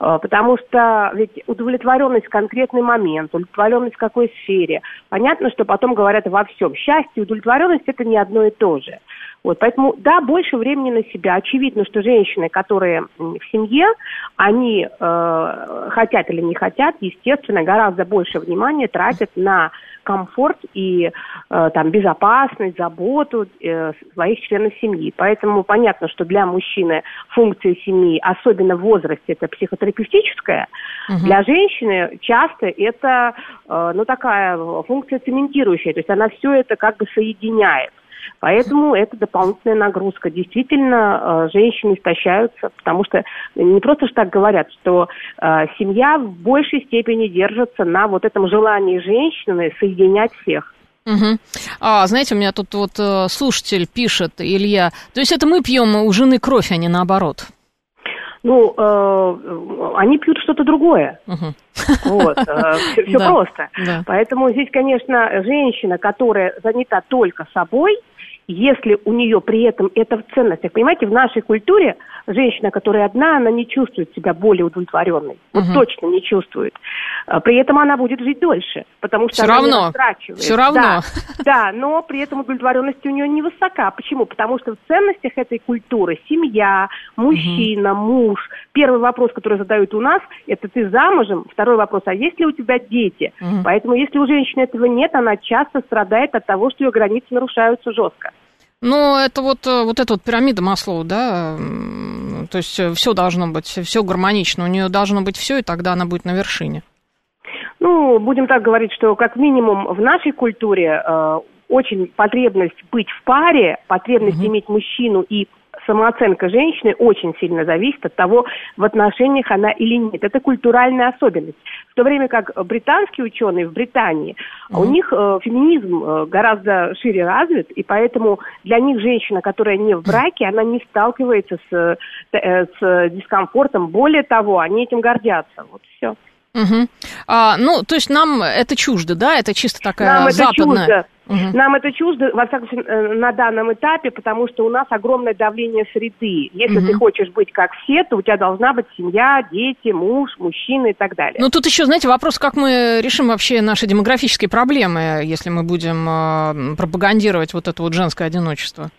Э, потому что ведь удовлетворенность в конкретный момент, удовлетворенность в какой сфере. Понятно, что потом говорят во всем. Счастье и удовлетворенность это не одно и то же. Вот, поэтому, да, больше времени на себя. Очевидно, что женщины, которые в семье, они э, хотят или не хотят, естественно, гораздо больше внимания тратят на комфорт и э, там безопасность, заботу э, своих членов семьи. Поэтому понятно, что для мужчины функция семьи, особенно в возрасте, это психотерапевтическая. Угу. Для женщины часто это э, ну такая функция цементирующая, то есть она все это как бы соединяет. Поэтому это дополнительная нагрузка. Действительно, э, женщины истощаются, потому что не просто ж так говорят, что э, семья в большей степени держится на вот этом желании женщины соединять всех. Угу. А, знаете, у меня тут вот э, слушатель пишет, Илья, то есть это мы пьем у жены кровь, а не наоборот? Ну, э, они пьют что-то другое. Угу. Вот, э, все, все да. просто. Да. Поэтому здесь, конечно, женщина, которая занята только собой, если у нее при этом это в ценностях. Понимаете, в нашей культуре женщина, которая одна, она не чувствует себя более удовлетворенной. Вот угу. точно не чувствует. А, при этом она будет жить дольше, потому что Все она равно. не растрачивает. Все равно. Да, да, но при этом удовлетворенность у нее невысока. Почему? Потому что в ценностях этой культуры семья, мужчина, угу. муж. Первый вопрос, который задают у нас, это ты замужем? Второй вопрос, а есть ли у тебя дети? Угу. Поэтому если у женщины этого нет, она часто страдает от того, что ее границы нарушаются жестко. Ну, это вот, э, вот эта вот пирамида Маслоу, да, то есть э, все должно быть, все гармонично, у нее должно быть все, и тогда она будет на вершине. Ну, будем так говорить, что как минимум в нашей культуре э, очень потребность быть в паре, потребность угу. иметь мужчину и самооценка женщины очень сильно зависит от того, в отношениях она или нет. Это культуральная особенность. В то время как британские ученые в Британии, mm-hmm. у них э, феминизм э, гораздо шире развит, и поэтому для них женщина, которая не в браке, она не сталкивается с, э, с дискомфортом. Более того, они этим гордятся. Вот все. Угу. А, ну, то есть нам это чуждо, да? Это чисто такая нам западная... Это чуждо. Угу. Нам это чуждо, во всяком случае, э, на данном этапе, потому что у нас огромное давление среды. Если угу. ты хочешь быть как все, то у тебя должна быть семья, дети, муж, мужчина и так далее. Ну, тут еще, знаете, вопрос, как мы решим вообще наши демографические проблемы, если мы будем э, пропагандировать вот это вот женское одиночество.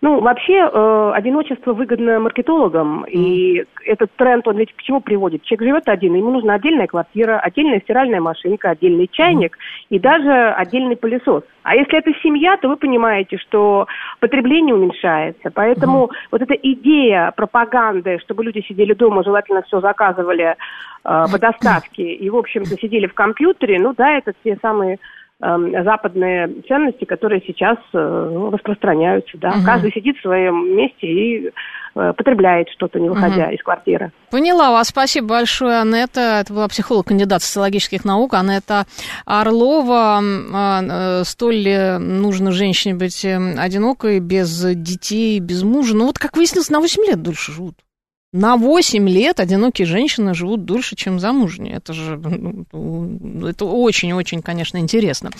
Ну, вообще, э, одиночество выгодно маркетологам, и этот тренд, он ведь к чему приводит? Человек живет один, ему нужна отдельная квартира, отдельная стиральная машинка, отдельный чайник и даже отдельный пылесос. А если это семья, то вы понимаете, что потребление уменьшается. Поэтому mm. вот эта идея пропаганды, чтобы люди сидели дома, желательно все заказывали э, по доставке и, в общем-то, сидели в компьютере, ну да, это те самые западные ценности, которые сейчас э, ну, распространяются. Да? Угу. Каждый сидит в своем месте и э, потребляет что-то, не выходя угу. из квартиры. Поняла вас. Спасибо большое, Анетта. Это была психолог, кандидат социологических наук. Анетта Орлова. А, э, столь ли нужно женщине быть одинокой, без детей, без мужа? Ну вот, как выяснилось, на 8 лет дольше живут. На 8 лет одинокие женщины живут дольше, чем замужние. Это же, ну, это очень-очень, конечно, интересно.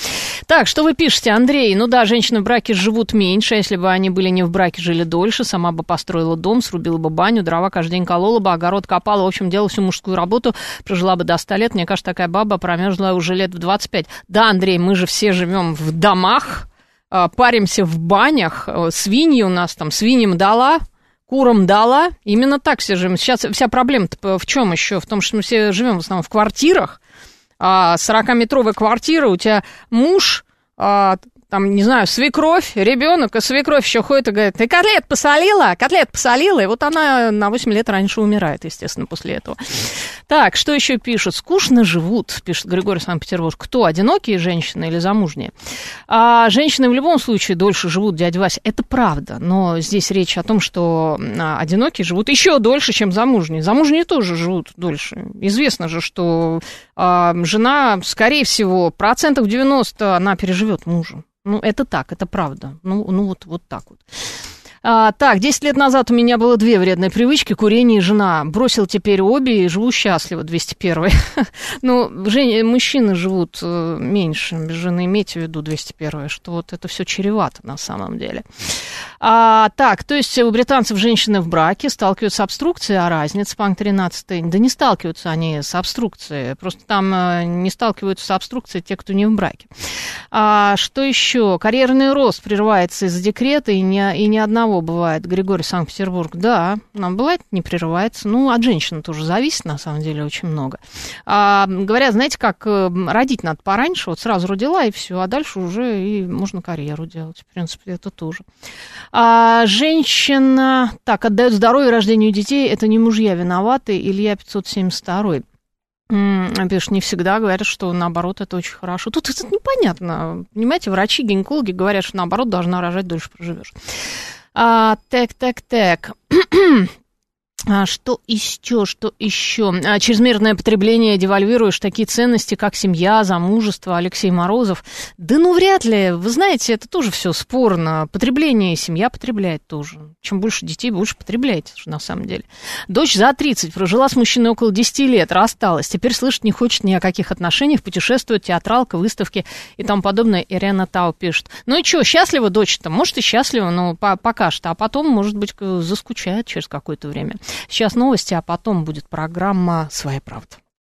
Так, что вы пишете, Андрей? Ну да, женщины в браке живут меньше. Если бы они были не в браке, жили дольше. Сама бы построила дом, срубила бы баню, дрова каждый день колола бы, огород копала. В общем, делала всю мужскую работу, прожила бы до 100 лет. Мне кажется, такая баба промерзла уже лет в 25. Да, Андрей, мы же все живем в домах, а, паримся в банях. Свиньи у нас там, свиньям дала, курам дала. Именно так все живем. Сейчас вся проблема-то в чем еще? В том, что мы все живем в основном в квартирах. А 40-метровая квартира, у тебя муж, а, там, не знаю, свекровь, ребенок, а свекровь еще ходит и говорит, ты котлет посолила, котлет посолила, и вот она на 8 лет раньше умирает, естественно, после этого. Так, что еще пишут? Скучно живут, пишет Григорий Санкт-Петербург. Кто, одинокие женщины или замужние? А женщины в любом случае дольше живут, дядя Вася, это правда, но здесь речь о том, что одинокие живут еще дольше, чем замужние. Замужние тоже живут дольше. Известно же, что а, жена, скорее всего, процентов 90 она переживет мужа. Ну, это так, это правда. Ну, ну вот, вот так вот. А, так, 10 лет назад у меня было две вредные привычки, курение и жена. Бросил теперь обе и живу счастливо, 201 Ну, мужчины живут э, меньше без жены, имейте в виду 201 что вот это все чревато на самом деле. А, так, то есть у британцев женщины в браке сталкиваются с обструкцией, а разница, панк 13 да не сталкиваются они с обструкцией, просто там э, не сталкиваются с обструкцией те, кто не в браке. А, что еще? Карьерный рост прерывается из-за декрета, и ни, и ни одного одного бывает, Григорий Санкт-Петербург, да, нам бывает, не прерывается. Ну, от женщины тоже зависит, на самом деле, очень много. А, говорят, знаете, как э, родить надо пораньше, вот сразу родила и все, а дальше уже и можно карьеру делать. В принципе, это тоже. А, женщина, так, отдает здоровье рождению детей, это не мужья виноваты, Илья 572 Пишешь, не всегда говорят, что наоборот это очень хорошо. Тут это непонятно. Понимаете, врачи, гинекологи говорят, что наоборот должна рожать, дольше проживешь. А, так, так, так. А что еще, что еще? А, чрезмерное потребление девальвируешь такие ценности, как семья, замужество, Алексей Морозов. Да ну вряд ли. Вы знаете, это тоже все спорно. Потребление семья потребляет тоже. Чем больше детей, больше потребляете на самом деле. Дочь за 30, прожила с мужчиной около 10 лет, рассталась. Теперь слышать не хочет ни о каких отношениях, путешествует, театралка, выставки и тому подобное. Ирена Тау пишет. Ну и что, счастлива дочь-то? Может и счастлива, но пока что. А потом, может быть, заскучает через какое-то время. Сейчас новости, а потом будет программа «Своя правда».